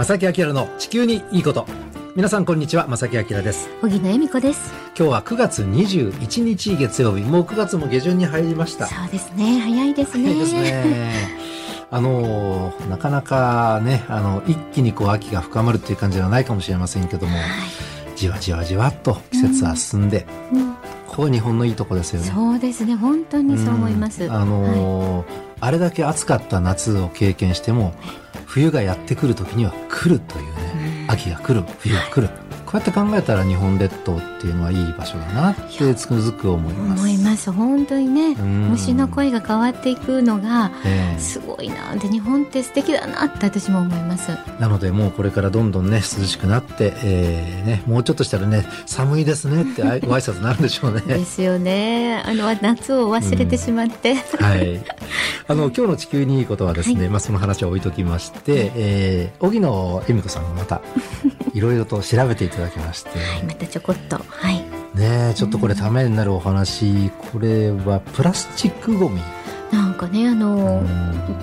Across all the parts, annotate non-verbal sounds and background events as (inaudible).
正木明の地球にいいこと。皆さんこんにちは正木明です。小木野恵美子です。今日は9月21日月曜日。もう9月も下旬に入りました。そうですね。早いですね。ですね。あのなかなかねあの一気にこう秋が深まるっていう感じではないかもしれませんけども、はい、じわじわじわっと季節は進んで、うん。うん、ここ日本のいいとこですよね。そうですね。本当にそう思います、うん、あの、はい、あれだけ暑かった夏を経験しても冬がやってくる時には来るというね、秋が来る冬が来る、こうやって考えたら日本列島っていうのはいい場所だなってつくづく思います。思います。本当にね虫の声が変わっていくのがすごいなで日本って素敵だなって私も思います。なのでもうこれからどんどんね涼しくなって、えーね、もうちょっとしたらね寒いですねって (laughs) ご挨拶になるんでしょうね。ですよね。あの夏を忘れてしまって、はい。(laughs) あの今日の地球にいいことはですね、はい、まあその話は置いときまして、えー、荻野恵美子さんがまた (laughs) いろいろと調べていただきまして、はい、またちょこっと。はい。ねちょっとこれためになるお話、これはプラスチックごみなんかねあの、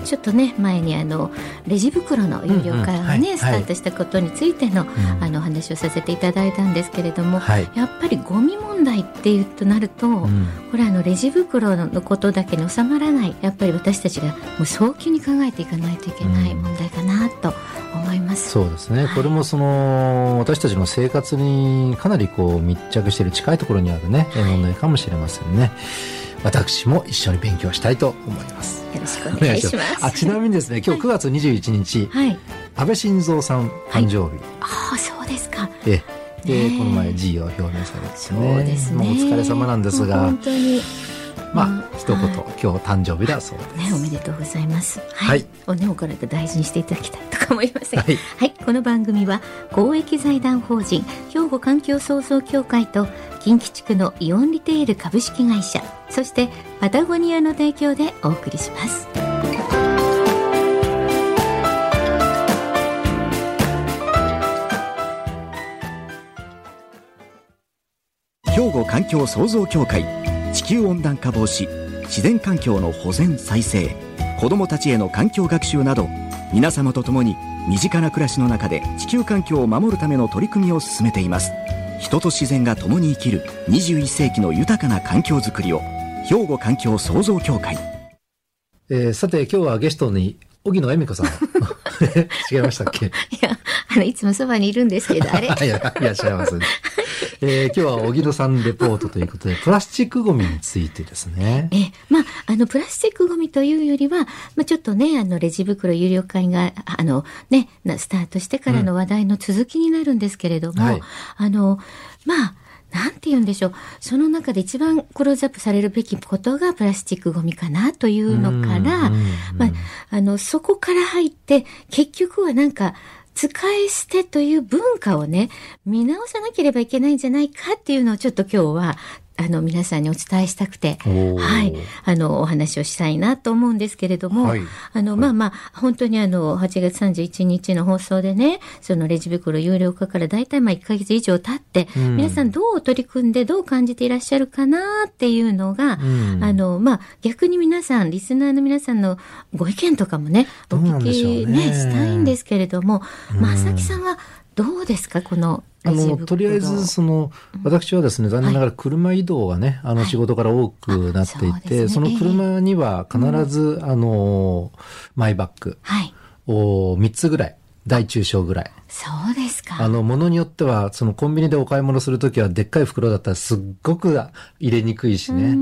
ちょっとね前にあのレジ袋の有料化がね、スタートしたことについての,、あの話をさせていただいたんですけれども、やっぱりゴミ問題っていうとなると、これあのレジ袋のことだけに収まらないやっぱり私たちがもう早急に考えていかないといけない問題かなと思います。そうですね、これもその私たちの生活にかなりこう密着している近いところにあるね、問題かもしれませんね。私も一緒に勉強したいと思います。よろしくお願いします。あちなみにですね今日9月21日、はい、安倍晋三さん誕生日、はい、ああそうですか。えで、この前辞意を表明されてね。そうですね、お疲れ様なんですが。本当にまあ、一言、今日誕生日だそうです。ね、おめでとうございます。はい。おね、おからく大事にしていただきたいとか思います。が、はい、はい、この番組は公益財団法人兵庫環境創造協会と近畿地区のイオンリテール株式会社そしてパタゴニアの提供でお送りします。兵庫環境創造協会地球温暖化防止自然環境の保全再生子どもたちへの環境学習など皆様と共に身近な暮らしの中で地球環境を守るための取り組みを進めています。人と自然が共に生きる21世紀の豊かな環境づくりを兵庫環境創造協会、えー、さて今日はゲストに荻野恵美子さん。(laughs) 違いましたっけ？いやあのいつもそばにいるんですけどあれ？(laughs) いやいらっしゃいます、ね、えー、今日は荻野さんレポートということでプラスチックごみについてですね。えまああのプラスチックごみというよりは、まあ、ちょっとねあのレジ袋有料会があのねスタートしてからの話題の続きになるんですけれども、うんはい、あのまあなんて言うんでしょう。その中で一番クローズアップされるべきことがプラスチックごみかなというのから、まあ、あの、そこから入って、結局はなんか、使い捨てという文化をね、見直さなければいけないんじゃないかっていうのをちょっと今日はあの、皆さんにお伝えしたくて、はい、あの、お話をしたいなと思うんですけれども、はい、あの、はい、まあまあ、本当にあの、8月31日の放送でね、そのレジ袋有料化から大体まあ1ヶ月以上経って、うん、皆さんどう取り組んでどう感じていらっしゃるかなっていうのが、うん、あの、まあ、逆に皆さん、リスナーの皆さんのご意見とかもね、お聞きね、ねしたいんですけれども、まさきさんはどうですか、このあのとりあえずその、私はですね残念ながら車移動がね、あの仕事から多くなっていて、その車には必ず、あのマイバッグを3つぐらい大中小ぐらい。そうですか。あの、ものによっては、そのコンビニでお買い物するときは、でっかい袋だったらすっごく入れにくいしね。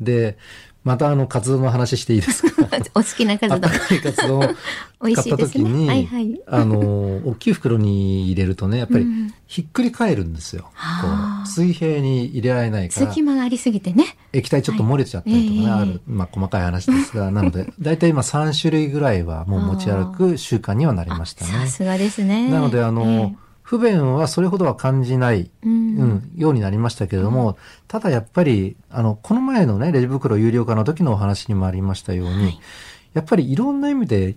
で、またあの、カツ丼の話していいですか？(laughs) お好きなカツ丼。かいカツ丼を (laughs) 買った時に、ねはいはい、あの、大きい袋に入れるとね、やっぱりひっくり返るんですよ。こう水平に入れられないから。隙間がありすぎてね。液体ちょっと漏れちゃったりとかね、はい、ある、まあ細かい話ですが、(laughs) なので、だいたい今3種類ぐらいはもう持ち歩く習慣にはなりましたね。さすがですね。なので、あの、えー不便はそれほどは感じない、うん、うん、ようになりましたけれども、うん、ただやっぱり、あの、この前のね、レジ袋有料化の時のお話にもありましたように、はい、やっぱりいろんな意味で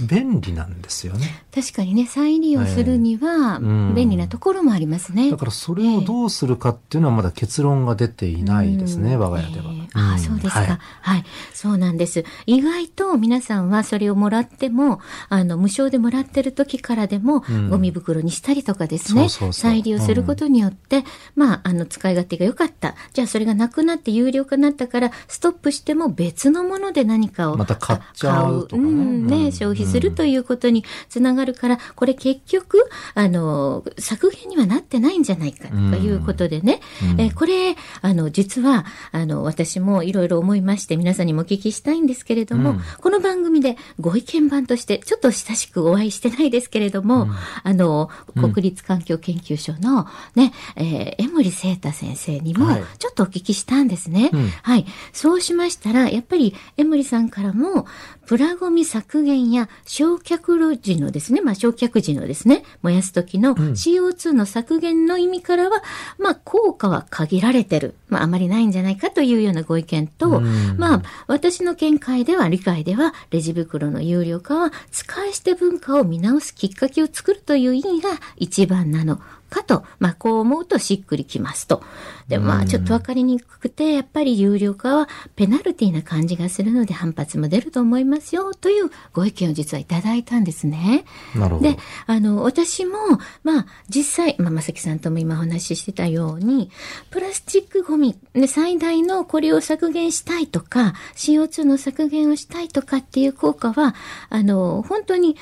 便利なんですよね。確かにね、再利用するには便利なところもありますね。だからそれをどうするかっていうのはまだ結論が出ていないですね、我が家では。ああ、そうですか、はい、はい。そうなんです。意外と皆さんはそれをもらっても、あの、無償でもらってる時からでも、ゴミ袋にしたりとかですね、再利用することによって、まあ、あの、使い勝手が良かった。じゃあそれがなくなって有料化になったから、ストップしても別のもので何かをまた買っちゃうとかね。うん、ね、消費するということにつながるから、これ結局、あの、削減にはなってないんじゃないかということでね、えこれ、あの、実は、あの、私もいろいろ思いまして、皆さんにもお聞きしたいんですけれども、この番組でご意見番として、ちょっと親しくお会いしてないですけれども、あの、国立環境研究所のね、えー、江森聖太先生にも、ちょっとお聞きしたんですね。はい。そうしましたら、やっぱり江森さんからも、プラゴミ削減や焼却時のですね、まあ焼却時のですね、燃やす時の CO2 の削減の意味からは、うん、まあ効果は限られてる。まああまりないんじゃないかというようなご意見と、うん、まあ私の見解では、理解では、レジ袋の有料化は使い捨て文化を見直すきっかけを作るという意味が一番なのかと、まあ、こう思うとしっくりきますと。で、まあ、ちょっとわかりにくくて、やっぱり有料化はペナルティーな感じがするので反発も出ると思いますよ、というご意見を実はいただいたんですね。なるほど。で、あの、私も、まあ、実際、まあ、まさきさんとも今お話ししてたように、プラスチックゴミ、ね、最大のこれを削減したいとか、CO2 の削減をしたいとかっていう効果は、あの、本当に、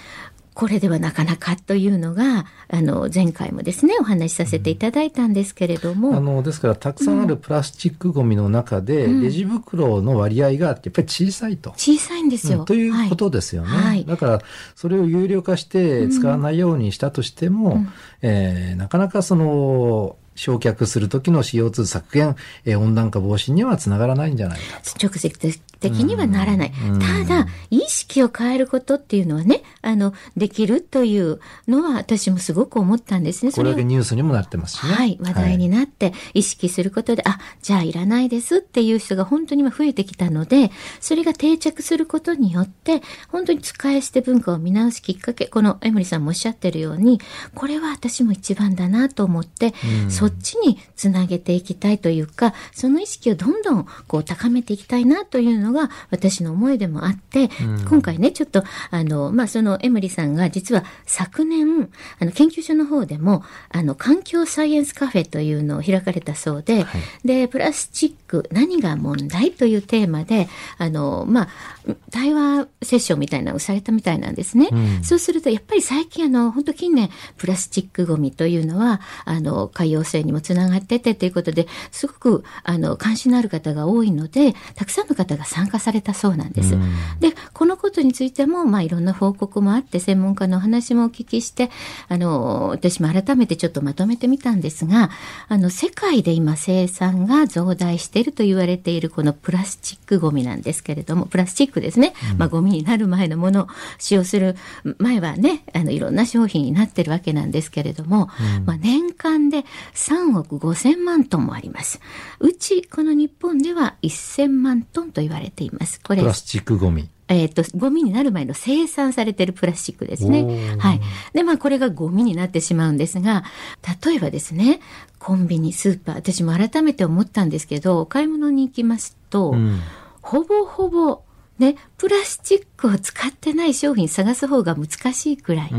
これではなかなかというのが、あの、前回もですね、お話しさせていただいたんですけれども。あの、ですから、たくさんあるプラスチックごみの中で、うん、レジ袋の割合がやっぱり小さいと。小さいんですよ。うん、ということですよね。はい、だから、それを有料化して使わないようにしたとしても、うん、えー、なかなかその、焼却する時の CO2 削減、えー、温暖化防止にはつながらないんじゃないかと。直接的にはならない。ただ、意識を変えることっていうのはね、あの、できるというのは私もすごく思ったんですね。これだけニュースにもなってますしね。はい、話題になって意識することで、はい、あ、じゃあいらないですっていう人が本当に今増えてきたので、それが定着することによって、本当に使い捨て文化を見直すきっかけ、この江森さんもおっしゃってるように、これは私も一番だなと思って、そっちにつなげていきたいというか、その意識をどんどんこう高めていきたいなというのが私の思いでもあって、うん、今回ね、ちょっと、あの、まあ、そのエムリさんが実は昨年、あの、研究所の方でも、あの、環境サイエンスカフェというのを開かれたそうで、はい、で、プラスチック、何が問題というテーマで、あの、まあ、対話セッションみたいなのをされたみたいなんですね。うん、そうすると、やっぱり最近、あの、本当近年、プラスチックゴミというのは、あの、海洋性にもつながっててということで、すごく、あの、関心のある方が多いので、たくさんの方が参加されたそうなんです。うん、で、このことについても、まあ、いろんな報告もあって、専門家の話もお聞きして、あの、私も改めてちょっとまとめてみたんですが、あの、世界で今生産が増大していると言われているこのプラスチックゴミなんですけれども、プラスチックですね。まあ、ゴミになる前のものを使用する前はね、あの、いろんな商品になってるわけなんですけれども、うん、まあ、年間で3億5千万トンもあります。うち、この日本では1000万トンと言われています。これ。プラスチックゴミ。えっ、ー、と、ゴミになる前の生産されてるプラスチックですね。はい。で、まあ、これがゴミになってしまうんですが、例えばですね、コンビニ、スーパー、私も改めて思ったんですけど、お買い物に行きますと、うん、ほぼほぼね、プラスチックを使ってない商品探す方が難しいくらい、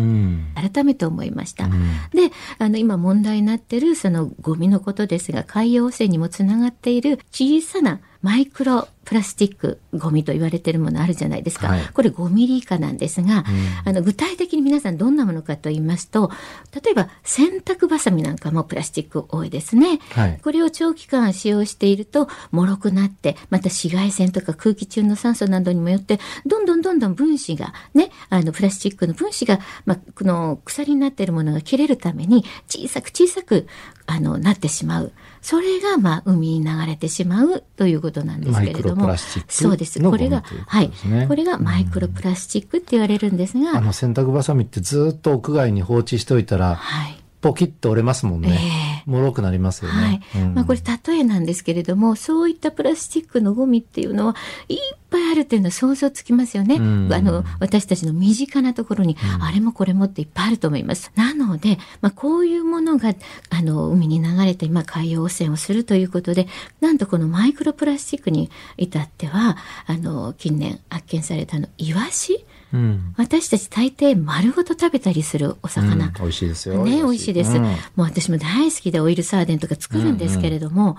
改めて思いました。うん、で、あの、今問題になってるそのゴミのことですが、海洋汚染にもつながっている小さなマイクロプラスチックゴミと言われているものあるじゃないですか、はい、これ5ミリ以下なんですが、うん、あの具体的に皆さんどんなものかと言いますと例えば洗濯ばさみなんかもプラスチック多いですね、はい、これを長期間使用していると脆くなってまた紫外線とか空気中の酸素などにもよってどんどんどんどん分子がねあのプラスチックの分子が、まあ、この鎖になっているものが切れるために小さく小さくあのなってしまうそれがまあ海に流れてしまうということなんですけれども。そうです。これが、はい、これがマイクロプラスチックって言われるんですが、あの洗濯ばさみってずっと屋外に放置しておいたら、はい。ポキッと折れますもんね。えー、脆くなりますよね。はい。うん、まあこれ例えなんですけれども、そういったプラスチックのゴミっていうのはいっぱいあるっていうのは想像つきますよね。うん、あの、私たちの身近なところに、うん、あれもこれもっていっぱいあると思います。なので、まあこういうものが、あの、海に流れて、まあ海洋汚染をするということで、なんとこのマイクロプラスチックに至っては、あの、近年発見されたの、イワシ？うん、私たち大抵丸ごと食べたりするお魚、うん、美味しいですよ。ね美味しいです、うん、もう私も大好きでオイルサーデンとか作るんですけれども、うんうん、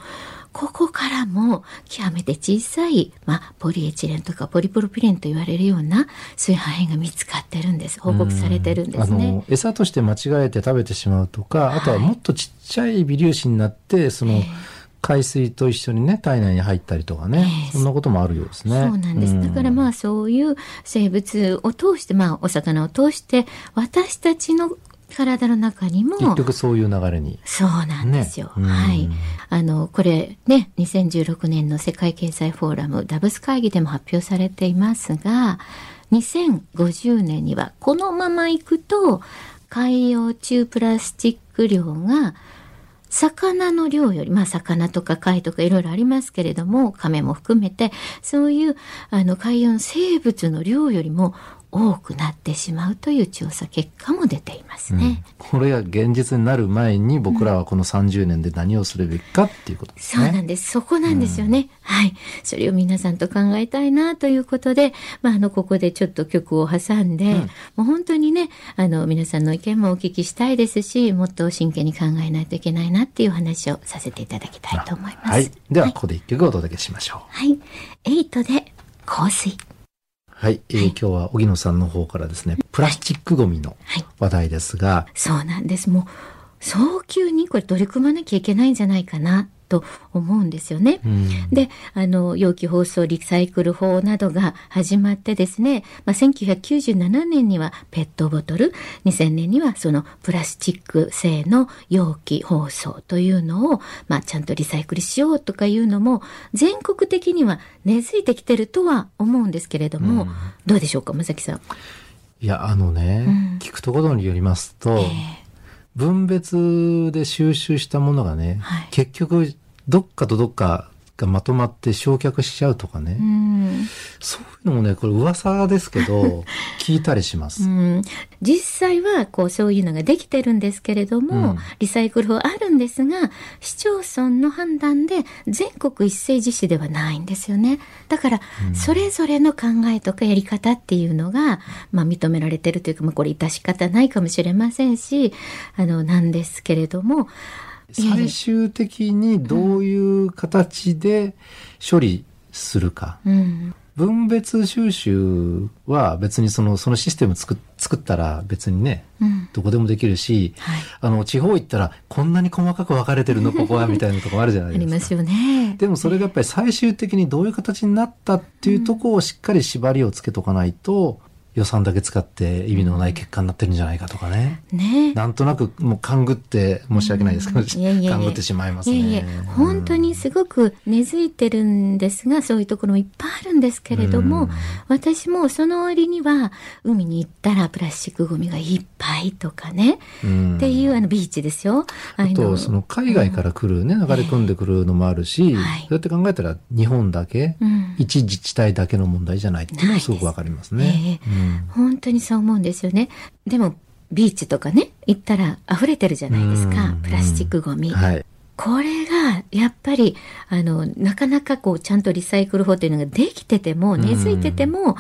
ここからも極めて小さい、まあ、ポリエチレンとかポリプロピレンと言われるようなそういう破片が見つかってるんです。報告されてるんですね。餌として間違えて食べてしまうとかあとはもっとちっちゃい微粒子になってその、えー海水と一緒にね体内に入ったりとかね、えー、そんなこともあるようですね。そうなんです。だからまあそういう生物を通してまあお魚を通して私たちの体の中にも結局そういう流れに。そうなんですよ、ね、はい。あのこれね2016年の世界経済フォーラムダブス会議でも発表されていますが2050年にはこのままいくと海洋中プラスチック量が魚の量より、まあ魚とか貝とかいろいろありますけれども、亀も含めて、そういうあの海洋生物の量よりも多くなってしまうという調査結果も出ていますね、うん、これが現実になる前に僕らはこの30年で何をするべきかっていうことですね、そうなんです。そこなんですよね、うん、はい。それを皆さんと考えたいなということで、まあ、あのここでちょっと曲を挟んで、うん、もう本当にねあの皆さんの意見もお聞きしたいですしもっと真剣に考えないといけないなっていう話をさせていただきたいと思います、はい、ではここで一曲お届けしましょう。はい「エイトで香水」はい、えー、今日は荻野さんの方からですね、プラスチックごみの話題ですが、はい、そうなんです。もう早急にこれ取り組まなきゃいけないんじゃないかなと思うんですよね。うん、で、あの、容器包装リサイクル法などが始まってですね、まあ、1997年にはペットボトル、2000年にはそのプラスチック製の容器包装というのを、まあ、ちゃんとリサイクルしようとかいうのも、全国的には根付いてきてるとは思うんですけれども、うん、どうでしょうか、まさきさん。いや、あのね、うん、聞くところによりますと、えー分別で収集したものがね、はい、結局どっかとどっかがまとまって焼却しちゃうとかね、うん、そういうのもねこれ噂ですけど (laughs) 聞いたりします、うん、実際はこうそういうのができてるんですけれども、うん、リサイクル法あるんですが市町村の判断で全国一斉実施ではないんですよね。だからそれぞれの考えとかやり方っていうのが、まあ、認められてるというか、まあ、これ致し方ないかもしれませんしあのなんですけれども最終的にどういう形で処理するか。うん分別収集は別にそのそのシステム作作ったら別にね、うん、どこでもできるし、はい、あの地方行ったらこんなに細かく分かれてるの (laughs) ここはみたいなとこあるじゃないですか。ありますよね。でもそれがやっぱり最終的にどういう形になったっていうところをしっかり縛りをつけとかないと、予算だけ使って意味のない結果になってるんじゃないかとかね。ね。なんとなくもう勘ぐって申し訳ないですけど、うん、いやいや勘ぐってしまいますね。いやいや。本当にすごく根付いてるんですが、そういうところもいっぱいあるんですけれども、うん、私もその割には海に行ったらプラスチックゴミがいっぱいとかね、うん、っていうあのビーチですよ。あと、その海外から来るね、流れ込んでくるのもあるし、はい、そうやって考えたら日本だけ、一自治体だけの問題じゃないっていうのはすごくわかりますね。本当にそう思うんですよね。でも、ビーチとかね、行ったら溢れてるじゃないですか。プラスチックゴミ。はい、これが、やっぱり、あの、なかなかこう、ちゃんとリサイクル法というのができてても、根付いてても、も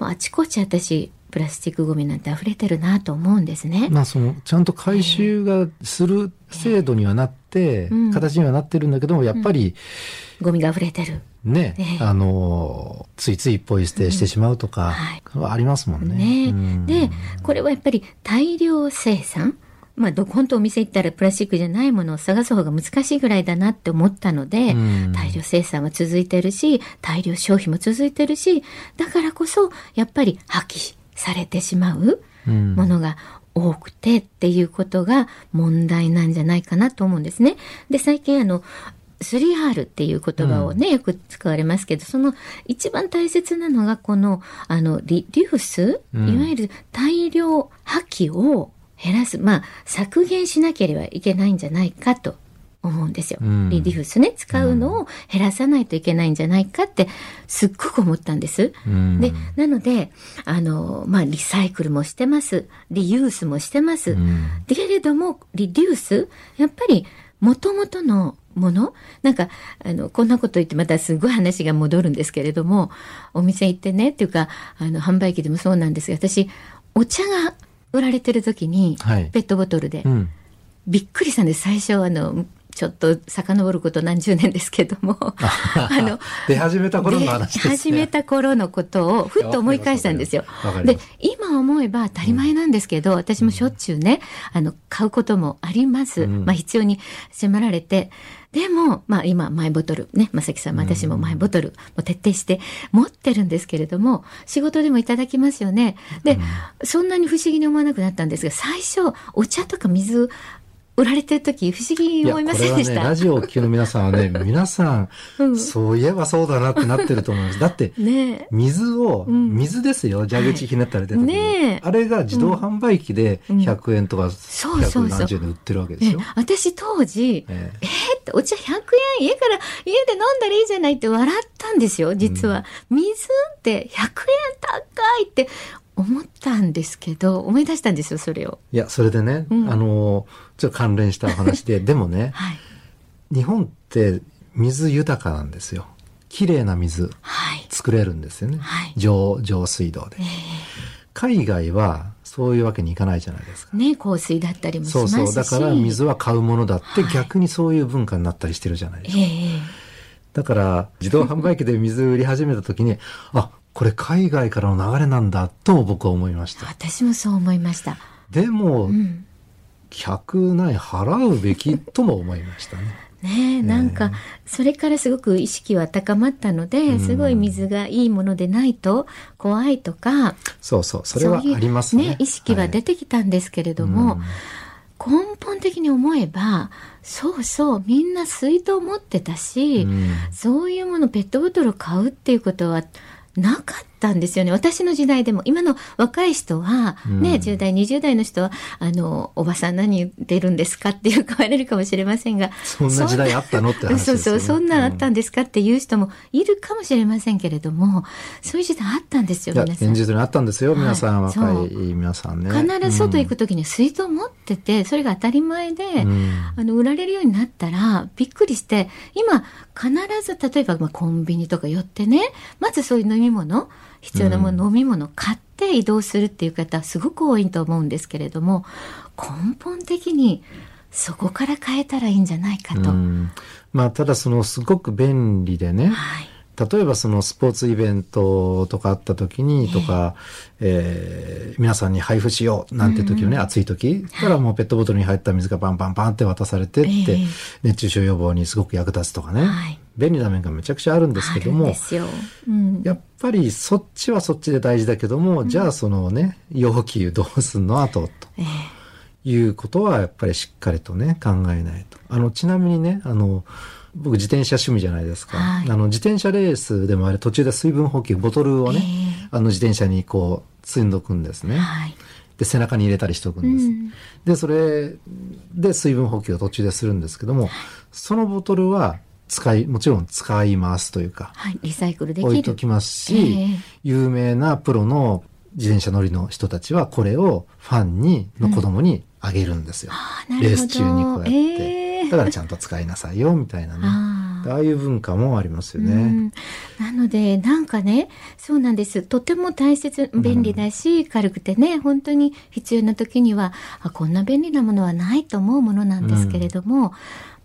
うあちこち私、プラスチックごみなんて溢れてるなと思うんですね。まあそのちゃんと回収がする制度にはなっ形にはなってるんだけどもやっぱり、うん、ゴミが溢れてる。ね、えー、あのついついポイ捨てしてしまうとか、はありますもんね。ね。でこれはやっぱり大量生産？まあ、どこんとお店行ったらプラスチックじゃないものを探す方が難しいぐらいだなって思ったので、大量生産は続いてるし、大量消費も続いてるし、だからこそ、やっぱり破棄されてしまうものが多くてっていうことが問題なんじゃないかなと思うんですね。で、最近あの、3R っていう言葉をね、うん、よく使われますけど、その一番大切なのがこの、あの、リデュース、うん、いわゆる大量破棄を減らす、まあ、削減しなければいけないんじゃないかと思うんですよ。うん、リデュースね、使うのを減らさないといけないんじゃないかって、すっごく思ったんです。うん、で、なので、あの、まあ、リサイクルもしてます。リユースもしてます。うん、けれども、リデュース、やっぱり、もともとのものなんか、あの、こんなこと言ってまたすごい話が戻るんですけれども、お店行ってね、っていうか、あの、販売機でもそうなんですが、私、お茶が売られてる時に、はい、ペットボトルで、うん、びっくりしたんです。最初、あの、ちょっと遡ること何十年ですけども、(laughs) あの、出始めた頃の話ですね。始めた頃のことをふっと思い返したんですよ。で、今思えば当たり前なんですけど、うん、私もしょっちゅうね、あの、買うこともあります。うん、まあ必要に迫られて、でも、まあ今、マイボトル、ね、まさきさんも私もマイボトルも徹底して持ってるんですけれども、仕事でもいただきますよね。で、うん、そんなに不思議に思わなくなったんですが、最初、お茶とか水売られてる時不思議に思いませんでした、ね、ラジオを聴きの皆さんはね (laughs) 皆さん、うん、そういえばそうだなってなってると思います。だって (laughs) ね。水を、水ですよ。蛇口ひねったら出たね、あれが自動販売機で100円とか170円で売ってるわけですよ、私当時えー、えー、ってお茶100円家から家で飲んだらいいじゃないって笑ったんですよ実は、うん、水って100円高いって思ったんですけど思い出したんですよそれを。いやそれでね、うん、あのちょっと関連した話ででもね、はい、日本って水豊かなんですよ。綺麗な水、作れるんですよね、はい、上上水道で、えー、海外はそういうわけにいかないじゃないですか。ね、香水だったりもしますし。そうそう、だから水は買うものだって、逆にそういう文化になったりしてるじゃないですか。えー、だから自動販売機で水売り始めた時にあこれ海外からの流れなんだと僕は思いました。私もそう思いました。でも、うん、100ない払うべきとも思いましたね。(laughs) ねなんかそれからすごく意識は高まったので、すごい水がいいものでないと怖いとかそうそうそれはありますね。ね意識は出てきたんですけれども、はい。根本的に思えばそうそうみんな水筒持ってたし、うん、そういうものペットボトル買うっていうことはなかったんですよね。私の時代でも、今の若い人は、ね、うん、10代、20代の人は、あの、おばさん何言ってるんですかっていう (laughs) かわれるかもしれませんが。そんな時代あったのって話ですよ、ね、そうそう、そんなんあったんですかっていう人もいるかもしれませんけれども、そういう時代あったんですよ、皆さん。現実にあったんですよ、皆さん、はい、若い皆さんね。必ず外行くときに水筒持ってて、それが当たり前で、うん、あの、売られるようになったら、びっくりして、今、必ず、例えば、まあ、コンビニとか寄ってね、まずそういう飲み物、必要なもの、飲み物買って移動するっていう方すごく多いと思うんですけれども根本的にそこから変えたらいいんじゃないかと。まあ、ただそのすごく便利でね、はい、例えばそのスポーツイベントとかあった時にとか、えー、えー、皆さんに配布しようなんて時のね、うん、暑い時からもうペットボトルに入った水がバンバンバンって渡されてって、えー、熱中症予防にすごく役立つとかね、はい、便利な面がめちゃくちゃあるんですけども、うん、やっぱりそっちはそっちで大事だけども、うん、じゃあそのね容器どうすんのあとと。えーいうことはやっぱりしっかりとね考えないと。あのちなみにねあの僕自転車趣味じゃないですか、はい、あの自転車レースでもあれ途中で水分補給ボトルをね、えー、あの自転車にこう積んどくんですね、はい、で背中に入れたりしておくんです、うん、でそれで水分補給を途中でするんですけどもそのボトルは使いもちろん使いますというか、はい、リサイクルできる。置いときますし、えー、有名なプロの自転車乗りの人たちはこれをファンにの子供にあげるんですよ、うん、レース中にこうやって。えーだからちゃんと使いなさいよみたいなね。ああいう文化もありますよね。なのでなんかねそうなんです。とても大切便利だし、うん、軽くてね本当に必要な時にはあこんな便利なものはないと思うものなんですけれども。うん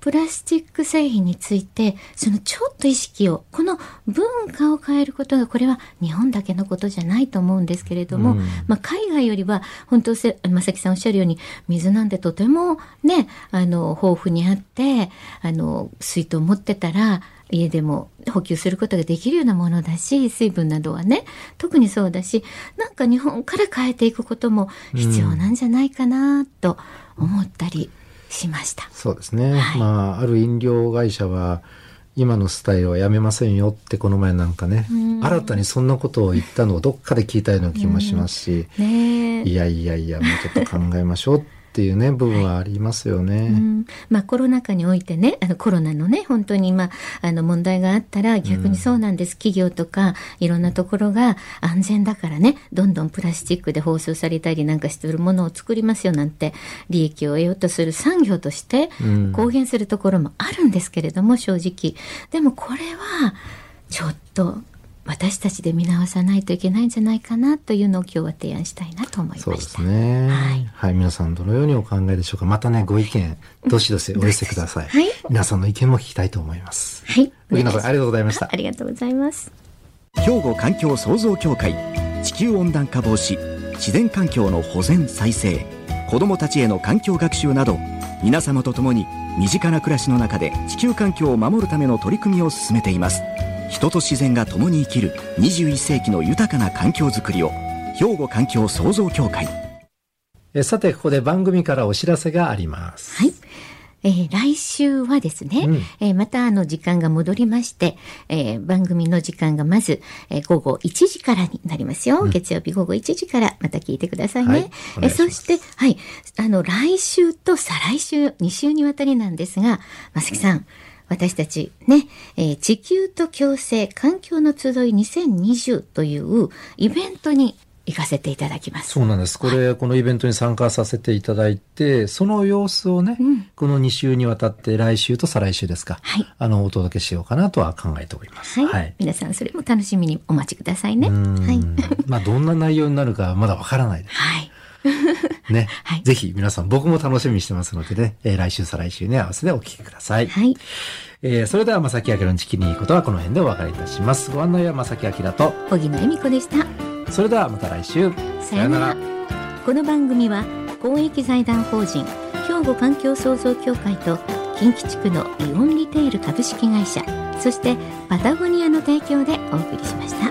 プラスチック製品について、そのちょっと意識を、この文化を変えることが、これは日本だけのことじゃないと思うんですけれども、うん、まあ、海外よりは、本当、正木さんおっしゃるように、水なんてとてもね、あの、豊富にあって、あの、水筒持ってたら、家でも補給することができるようなものだし水分などはね特にそうだしなんか日本から変えていくことも必要なんじゃないかなと思ったりしました。そうですね。はい、まあ、ある飲料会社は、今のスタイルはやめませんよってこの前なんかね、新たにそんなことを言ったのをどっかで聞いたような気もしますし、ね、いやいやいやもうちょっと考えましょうっていうね部分はありますよね。はい、まあコロナ禍においてねあのコロナのね本当にまああの問題があったら逆にそうなんです、うん、企業とかいろんなところが安全だからねどんどんプラスチックで包装されたりなんかしてるものを作りますよなんて利益を得ようとする産業として公言するところもあるんですけれども、正直。でもこれはちょっと私たちで見直さないといけないんじゃないかなというのを今日は提案したいなと思いました。そうですね。はい、はい、皆さんどのようにお考えでしょうか。またね、ご意見、どしどしお寄せ (laughs) ください。はい。皆さんの意見も聞きたいと思います。はい。荻野さん、ありがとうございました。ありがとうございます。兵庫環境創造協会、地球温暖化防止、自然環境の保全再生、子どもたちへの環境学習など、皆様と共に身近な暮らしの中で地球環境を守るための取り組みを進めています。人と自然が共に生きる21世紀の豊かな環境づくりを兵庫環境創造協会。さてここで番組からお知らせがあります。はい。えー、来週はですね、うん、えー、またあの時間が戻りまして、えー、番組の時間がまず、えー、午後1時からになりますよ、うん、月曜日午後1時からまた聞いてくださいね。はい、えそして、はい、あの来週と再来週2週にわたりなんですが、まさきさん、私たちね、えー、地球と共生環境の集い2020というイベントに行かせていただきます。そうなんです。これ、はい、このイベントに参加させていただいて、その様子をね、うん、この2週にわたって来週と再来週ですか、はい、あの、お届けしようかなとは考えております。はい。はい、皆さん、それも楽しみにお待ちくださいね。はい。まあ、どんな内容になるかまだわからないです。はい。ね、(laughs) はい、ぜひ皆さん僕も楽しみにしてますのでね、えー、来週再来週ね、合わせてお聞きください。はい。えー、それでは、正木明のチキにいいことはこの辺でお別れいたします。ご案内は正木明と、小木野恵美子でした。それではまた来週。さようなら。この番組は、公益財団法人、兵庫環境創造協会と、近畿地区のイオンリテール株式会社、そしてパタゴニアの提供でお送りしました。